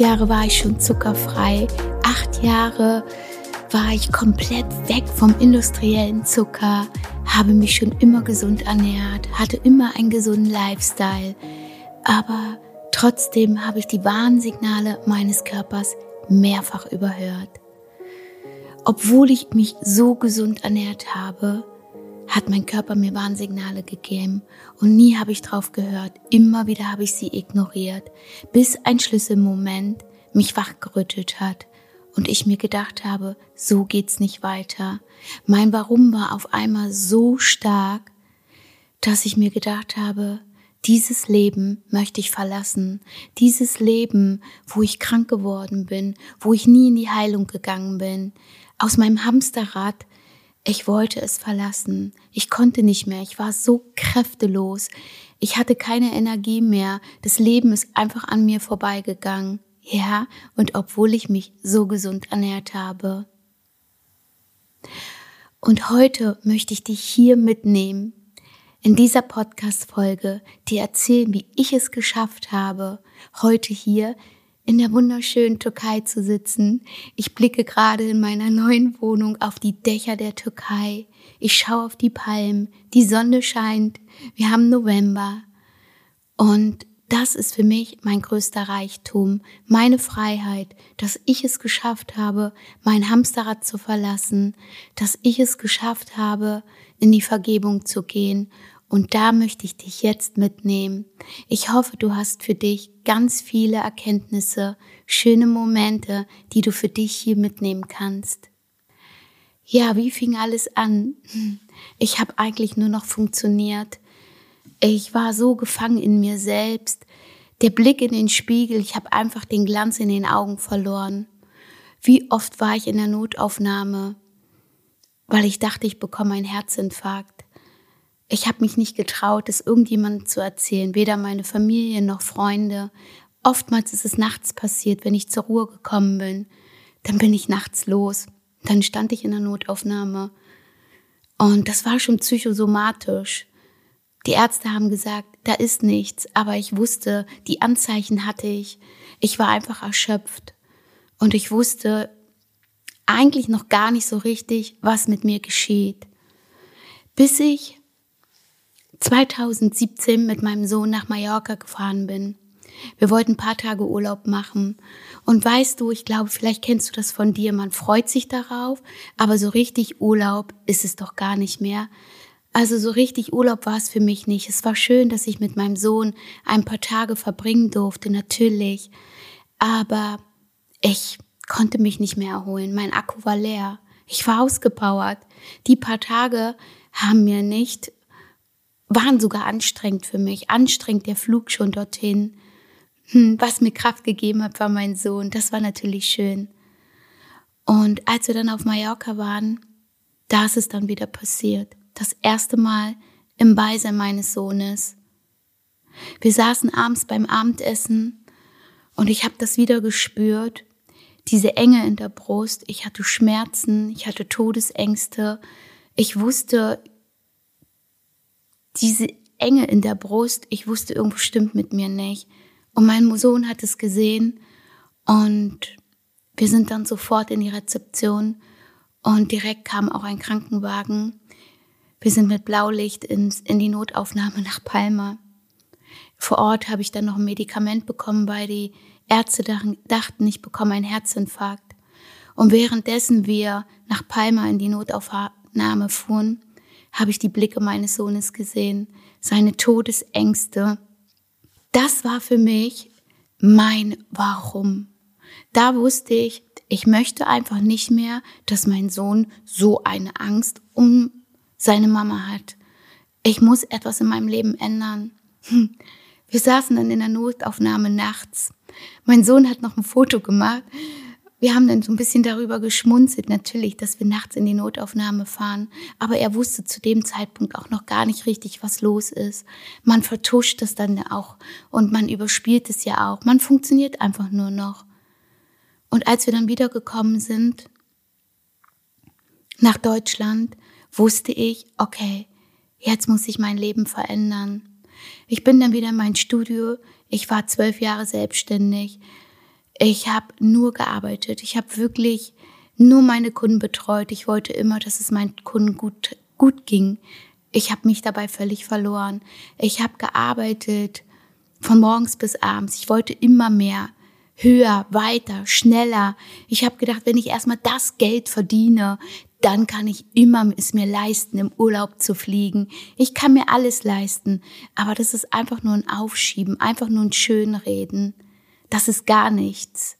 Jahre war ich schon zuckerfrei. Acht Jahre war ich komplett weg vom industriellen Zucker, habe mich schon immer gesund ernährt, hatte immer einen gesunden Lifestyle. Aber trotzdem habe ich die Warnsignale meines Körpers mehrfach überhört. Obwohl ich mich so gesund ernährt habe, hat mein Körper mir Warnsignale gegeben und nie habe ich drauf gehört. Immer wieder habe ich sie ignoriert, bis ein Schlüsselmoment mich wachgerüttelt hat und ich mir gedacht habe, so geht's nicht weiter. Mein Warum war auf einmal so stark, dass ich mir gedacht habe, dieses Leben möchte ich verlassen. Dieses Leben, wo ich krank geworden bin, wo ich nie in die Heilung gegangen bin. Aus meinem Hamsterrad ich wollte es verlassen. Ich konnte nicht mehr. Ich war so kräftelos. Ich hatte keine Energie mehr. Das Leben ist einfach an mir vorbeigegangen. Ja, und obwohl ich mich so gesund ernährt habe. Und heute möchte ich dich hier mitnehmen, in dieser Podcast-Folge, dir erzählen, wie ich es geschafft habe, heute hier in der wunderschönen Türkei zu sitzen. Ich blicke gerade in meiner neuen Wohnung auf die Dächer der Türkei. Ich schaue auf die Palmen. Die Sonne scheint. Wir haben November. Und das ist für mich mein größter Reichtum, meine Freiheit, dass ich es geschafft habe, mein Hamsterrad zu verlassen, dass ich es geschafft habe, in die Vergebung zu gehen und da möchte ich dich jetzt mitnehmen. Ich hoffe, du hast für dich ganz viele Erkenntnisse, schöne Momente, die du für dich hier mitnehmen kannst. Ja, wie fing alles an? Ich habe eigentlich nur noch funktioniert. Ich war so gefangen in mir selbst. Der Blick in den Spiegel, ich habe einfach den Glanz in den Augen verloren. Wie oft war ich in der Notaufnahme, weil ich dachte, ich bekomme einen Herzinfarkt. Ich habe mich nicht getraut, es irgendjemandem zu erzählen, weder meine Familie noch Freunde. Oftmals ist es nachts passiert, wenn ich zur Ruhe gekommen bin. Dann bin ich nachts los. Dann stand ich in der Notaufnahme. Und das war schon psychosomatisch. Die Ärzte haben gesagt, da ist nichts, aber ich wusste, die Anzeichen hatte ich. Ich war einfach erschöpft. Und ich wusste eigentlich noch gar nicht so richtig, was mit mir geschieht. Bis ich 2017 mit meinem Sohn nach Mallorca gefahren bin. Wir wollten ein paar Tage Urlaub machen. Und weißt du, ich glaube, vielleicht kennst du das von dir, man freut sich darauf, aber so richtig Urlaub ist es doch gar nicht mehr. Also so richtig Urlaub war es für mich nicht. Es war schön, dass ich mit meinem Sohn ein paar Tage verbringen durfte, natürlich. Aber ich konnte mich nicht mehr erholen. Mein Akku war leer. Ich war ausgepowert. Die paar Tage haben mir nicht waren sogar anstrengend für mich. Anstrengend der Flug schon dorthin. Hm, was mir Kraft gegeben hat, war mein Sohn. Das war natürlich schön. Und als wir dann auf Mallorca waren, da ist es dann wieder passiert. Das erste Mal im Beisein meines Sohnes. Wir saßen abends beim Abendessen und ich habe das wieder gespürt. Diese Enge in der Brust. Ich hatte Schmerzen, ich hatte Todesängste. Ich wusste, diese Enge in der Brust, ich wusste, irgendwo stimmt mit mir nicht. Und mein Sohn hat es gesehen und wir sind dann sofort in die Rezeption und direkt kam auch ein Krankenwagen. Wir sind mit Blaulicht ins, in die Notaufnahme nach Palma. Vor Ort habe ich dann noch ein Medikament bekommen, weil die Ärzte dachten, ich bekomme einen Herzinfarkt. Und währenddessen wir nach Palma in die Notaufnahme fuhren, habe ich die Blicke meines Sohnes gesehen, seine Todesängste. Das war für mich mein Warum. Da wusste ich, ich möchte einfach nicht mehr, dass mein Sohn so eine Angst um seine Mama hat. Ich muss etwas in meinem Leben ändern. Hm. Wir saßen dann in der Notaufnahme nachts. Mein Sohn hat noch ein Foto gemacht wir haben dann so ein bisschen darüber geschmunzelt, natürlich, dass wir nachts in die Notaufnahme fahren. Aber er wusste zu dem Zeitpunkt auch noch gar nicht richtig, was los ist. Man vertuscht es dann auch und man überspielt es ja auch. Man funktioniert einfach nur noch. Und als wir dann wiedergekommen sind nach Deutschland, wusste ich, okay, jetzt muss ich mein Leben verändern. Ich bin dann wieder in mein Studio. Ich war zwölf Jahre selbstständig Ich habe nur gearbeitet. Ich habe wirklich nur meine Kunden betreut. Ich wollte immer, dass es meinen Kunden gut, gut ging. Ich habe mich dabei völlig verloren. Ich habe gearbeitet von morgens bis abends. Ich wollte immer mehr, höher, weiter, schneller. Ich habe gedacht, wenn ich erstmal das Geld verdiene, dann kann ich immer es mir leisten, im Urlaub zu fliegen. Ich kann mir alles leisten, aber das ist einfach nur ein Aufschieben, einfach nur ein Schönreden. Das ist gar nichts,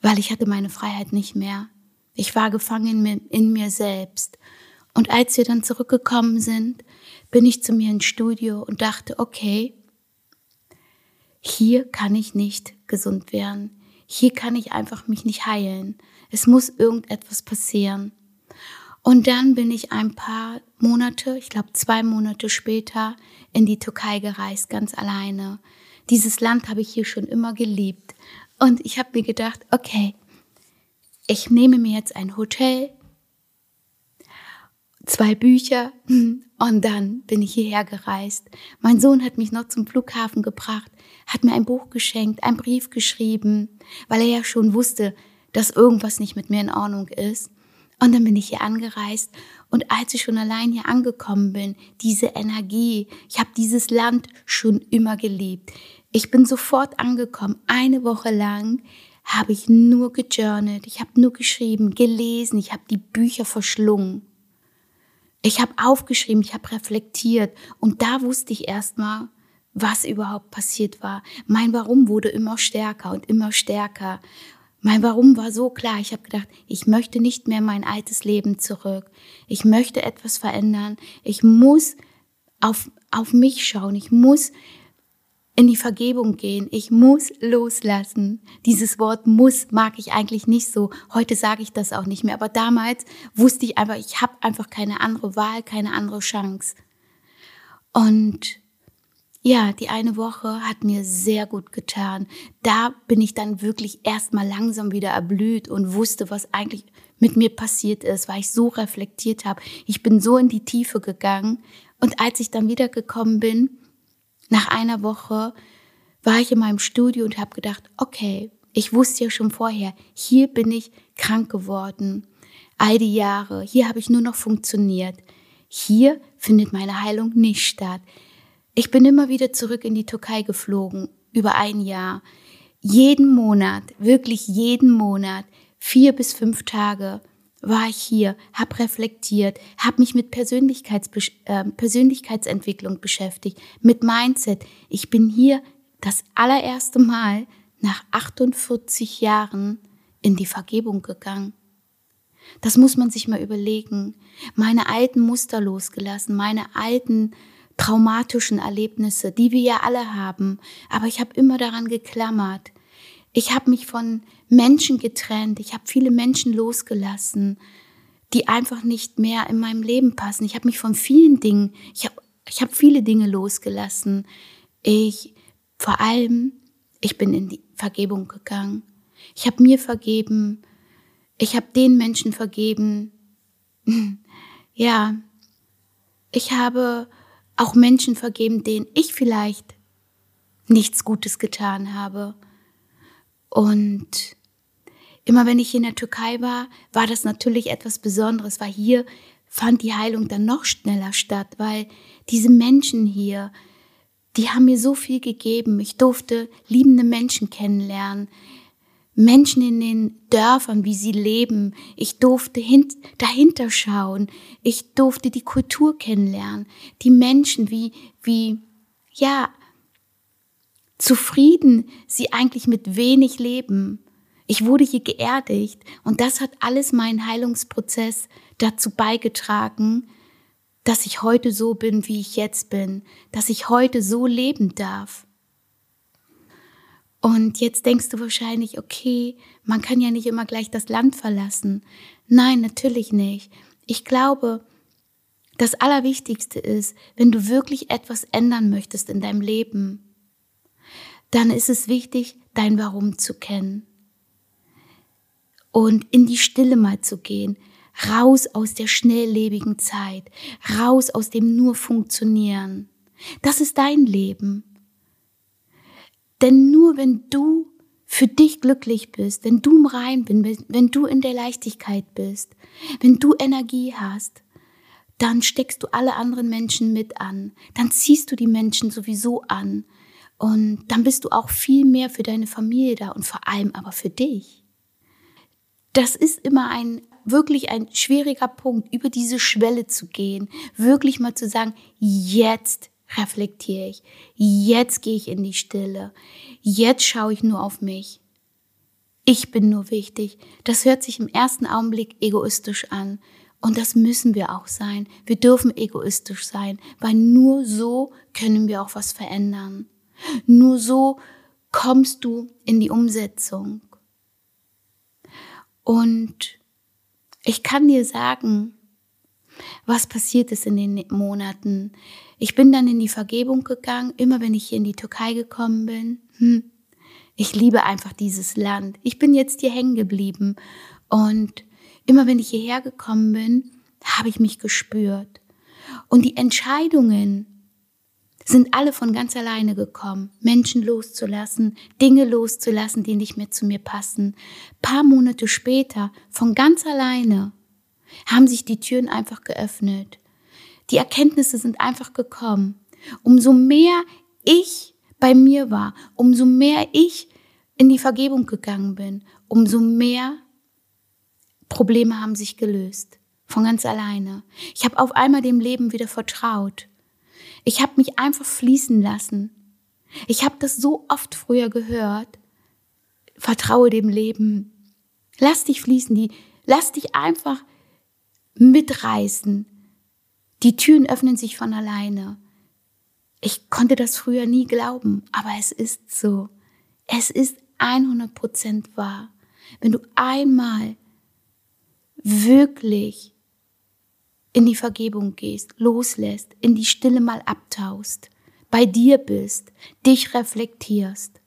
weil ich hatte meine Freiheit nicht mehr. Ich war gefangen in mir, in mir selbst. Und als wir dann zurückgekommen sind, bin ich zu mir ins Studio und dachte, okay, hier kann ich nicht gesund werden. Hier kann ich einfach mich nicht heilen. Es muss irgendetwas passieren. Und dann bin ich ein paar Monate, ich glaube zwei Monate später, in die Türkei gereist, ganz alleine. Dieses Land habe ich hier schon immer geliebt. Und ich habe mir gedacht, okay, ich nehme mir jetzt ein Hotel, zwei Bücher und dann bin ich hierher gereist. Mein Sohn hat mich noch zum Flughafen gebracht, hat mir ein Buch geschenkt, einen Brief geschrieben, weil er ja schon wusste, dass irgendwas nicht mit mir in Ordnung ist. Und dann bin ich hier angereist und als ich schon allein hier angekommen bin, diese Energie, ich habe dieses Land schon immer geliebt. Ich bin sofort angekommen, eine Woche lang habe ich nur gejournalt, ich habe nur geschrieben, gelesen, ich habe die Bücher verschlungen. Ich habe aufgeschrieben, ich habe reflektiert und da wusste ich erstmal, was überhaupt passiert war. Mein Warum wurde immer stärker und immer stärker. Mein Warum war so klar. Ich habe gedacht, ich möchte nicht mehr mein altes Leben zurück. Ich möchte etwas verändern. Ich muss auf, auf mich schauen. Ich muss in die Vergebung gehen. Ich muss loslassen. Dieses Wort muss mag ich eigentlich nicht so. Heute sage ich das auch nicht mehr. Aber damals wusste ich einfach, ich habe einfach keine andere Wahl, keine andere Chance. Und ja, die eine Woche hat mir sehr gut getan. Da bin ich dann wirklich erstmal langsam wieder erblüht und wusste, was eigentlich mit mir passiert ist, weil ich so reflektiert habe. Ich bin so in die Tiefe gegangen. Und als ich dann wiedergekommen bin, nach einer Woche, war ich in meinem Studio und habe gedacht, okay, ich wusste ja schon vorher, hier bin ich krank geworden. All die Jahre, hier habe ich nur noch funktioniert. Hier findet meine Heilung nicht statt. Ich bin immer wieder zurück in die Türkei geflogen, über ein Jahr. Jeden Monat, wirklich jeden Monat, vier bis fünf Tage war ich hier, habe reflektiert, habe mich mit Persönlichkeits äh, Persönlichkeitsentwicklung beschäftigt, mit Mindset. Ich bin hier das allererste Mal nach 48 Jahren in die Vergebung gegangen. Das muss man sich mal überlegen. Meine alten Muster losgelassen, meine alten traumatischen Erlebnisse, die wir ja alle haben. Aber ich habe immer daran geklammert. Ich habe mich von Menschen getrennt. Ich habe viele Menschen losgelassen, die einfach nicht mehr in meinem Leben passen. Ich habe mich von vielen Dingen, ich habe ich hab viele Dinge losgelassen. Ich, vor allem, ich bin in die Vergebung gegangen. Ich habe mir vergeben. Ich habe den Menschen vergeben. ja, ich habe auch Menschen vergeben, denen ich vielleicht nichts Gutes getan habe. Und immer wenn ich in der Türkei war, war das natürlich etwas Besonderes, weil hier fand die Heilung dann noch schneller statt, weil diese Menschen hier, die haben mir so viel gegeben. Ich durfte liebende Menschen kennenlernen. Menschen in den Dörfern, wie sie leben. Ich durfte hint dahinter schauen. Ich durfte die Kultur kennenlernen. Die Menschen, wie, wie, ja, zufrieden sie eigentlich mit wenig leben. Ich wurde hier geerdigt und das hat alles meinen Heilungsprozess dazu beigetragen, dass ich heute so bin, wie ich jetzt bin, dass ich heute so leben darf. Und jetzt denkst du wahrscheinlich, okay, man kann ja nicht immer gleich das Land verlassen. Nein, natürlich nicht. Ich glaube, das Allerwichtigste ist, wenn du wirklich etwas ändern möchtest in deinem Leben, dann ist es wichtig, dein Warum zu kennen. Und in die Stille mal zu gehen, raus aus der schnelllebigen Zeit, raus aus dem nur Funktionieren. Das ist dein Leben. Denn nur wenn du für dich glücklich bist, wenn du im Rein bist, wenn du in der Leichtigkeit bist, wenn du Energie hast, dann steckst du alle anderen Menschen mit an. Dann ziehst du die Menschen sowieso an. Und dann bist du auch viel mehr für deine Familie da und vor allem aber für dich. Das ist immer ein wirklich ein schwieriger Punkt, über diese Schwelle zu gehen, wirklich mal zu sagen, jetzt reflektiere ich, jetzt gehe ich in die Stille, jetzt schaue ich nur auf mich. Ich bin nur wichtig. Das hört sich im ersten Augenblick egoistisch an. Und das müssen wir auch sein. Wir dürfen egoistisch sein, weil nur so können wir auch was verändern. Nur so kommst du in die Umsetzung. Und ich kann dir sagen, was passiert ist in den Monaten. Ich bin dann in die Vergebung gegangen, immer wenn ich hier in die Türkei gekommen bin. Hm. Ich liebe einfach dieses Land. Ich bin jetzt hier hängen geblieben. Und immer wenn ich hierher gekommen bin, habe ich mich gespürt. Und die Entscheidungen, sind alle von ganz alleine gekommen, Menschen loszulassen, Dinge loszulassen, die nicht mehr zu mir passen. Paar Monate später, von ganz alleine, haben sich die Türen einfach geöffnet. Die Erkenntnisse sind einfach gekommen. Umso mehr ich bei mir war, umso mehr ich in die Vergebung gegangen bin, umso mehr Probleme haben sich gelöst. Von ganz alleine. Ich habe auf einmal dem Leben wieder vertraut. Ich habe mich einfach fließen lassen. Ich habe das so oft früher gehört. Vertraue dem Leben. Lass dich fließen, die, lass dich einfach mitreißen. Die Türen öffnen sich von alleine. Ich konnte das früher nie glauben, aber es ist so. Es ist 100% wahr. Wenn du einmal wirklich in die Vergebung gehst, loslässt, in die Stille mal abtaust, bei dir bist, dich reflektierst,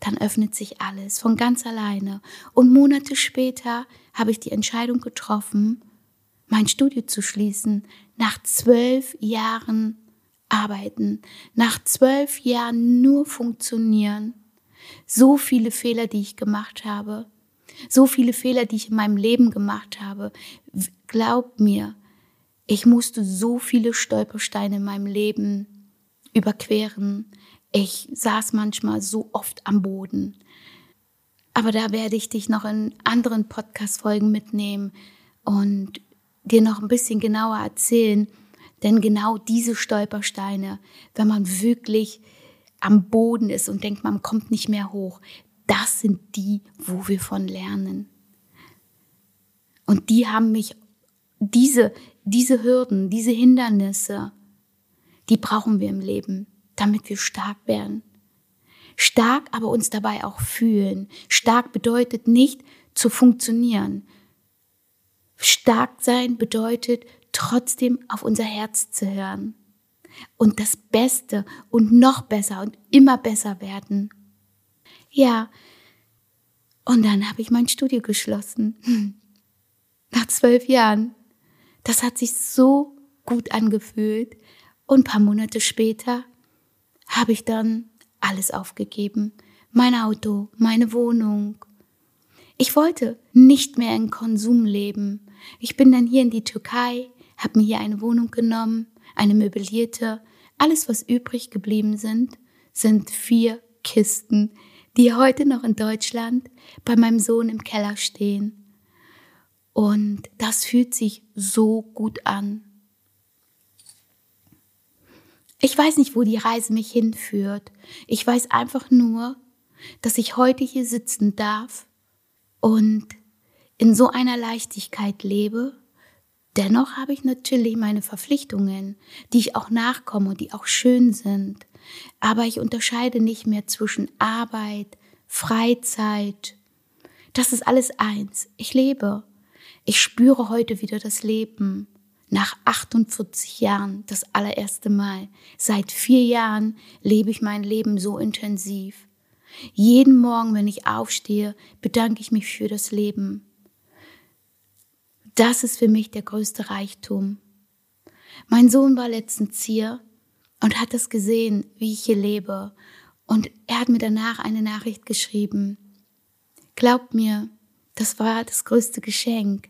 dann öffnet sich alles von ganz alleine. Und Monate später habe ich die Entscheidung getroffen, mein Studio zu schließen, nach zwölf Jahren arbeiten, nach zwölf Jahren nur funktionieren. So viele Fehler, die ich gemacht habe, so viele Fehler, die ich in meinem Leben gemacht habe. Glaub mir, ich musste so viele Stolpersteine in meinem Leben überqueren. Ich saß manchmal so oft am Boden. Aber da werde ich dich noch in anderen Podcast-Folgen mitnehmen und dir noch ein bisschen genauer erzählen. Denn genau diese Stolpersteine, wenn man wirklich am Boden ist und denkt, man kommt nicht mehr hoch, das sind die, wo wir von lernen. Und die haben mich, diese, diese Hürden, diese Hindernisse, die brauchen wir im Leben, damit wir stark werden. Stark, aber uns dabei auch fühlen. Stark bedeutet nicht zu funktionieren. Stark sein bedeutet trotzdem auf unser Herz zu hören und das Beste und noch besser und immer besser werden. Ja, und dann habe ich mein Studio geschlossen. Nach zwölf Jahren. Das hat sich so gut angefühlt. Und ein paar Monate später habe ich dann alles aufgegeben. Mein Auto, meine Wohnung. Ich wollte nicht mehr in Konsum leben. Ich bin dann hier in die Türkei, habe mir hier eine Wohnung genommen, eine möblierte. Alles, was übrig geblieben sind, sind vier Kisten, die heute noch in Deutschland bei meinem Sohn im Keller stehen. Und das fühlt sich so gut an. Ich weiß nicht, wo die Reise mich hinführt. Ich weiß einfach nur, dass ich heute hier sitzen darf und in so einer Leichtigkeit lebe. Dennoch habe ich natürlich meine Verpflichtungen, die ich auch nachkomme und die auch schön sind. Aber ich unterscheide nicht mehr zwischen Arbeit, Freizeit. Das ist alles eins. Ich lebe. Ich spüre heute wieder das Leben. Nach 48 Jahren das allererste Mal. Seit vier Jahren lebe ich mein Leben so intensiv. Jeden Morgen, wenn ich aufstehe, bedanke ich mich für das Leben. Das ist für mich der größte Reichtum. Mein Sohn war letztens hier und hat das gesehen, wie ich hier lebe. Und er hat mir danach eine Nachricht geschrieben. Glaub mir, das war das größte Geschenk,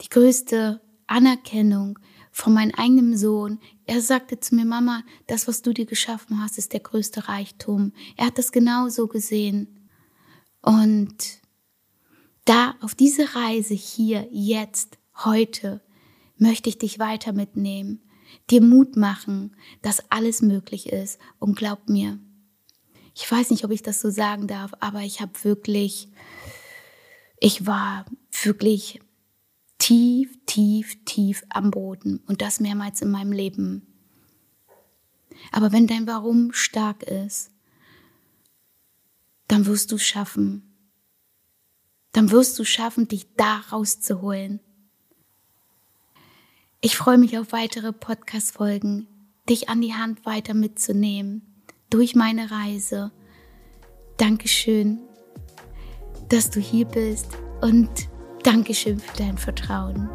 die größte Anerkennung von meinem eigenen Sohn. Er sagte zu mir, Mama, das, was du dir geschaffen hast, ist der größte Reichtum. Er hat das genauso gesehen. Und da auf diese Reise hier, jetzt, heute, möchte ich dich weiter mitnehmen, dir Mut machen, dass alles möglich ist. Und glaub mir, ich weiß nicht, ob ich das so sagen darf, aber ich habe wirklich, ich war wirklich tief, tief, tief am Boden und das mehrmals in meinem Leben. Aber wenn dein Warum stark ist, dann wirst du es schaffen. Dann wirst du schaffen, dich da rauszuholen. Ich freue mich auf weitere Podcast-Folgen, dich an die Hand weiter mitzunehmen durch meine Reise. Dankeschön, dass du hier bist und Dankeschön für dein Vertrauen.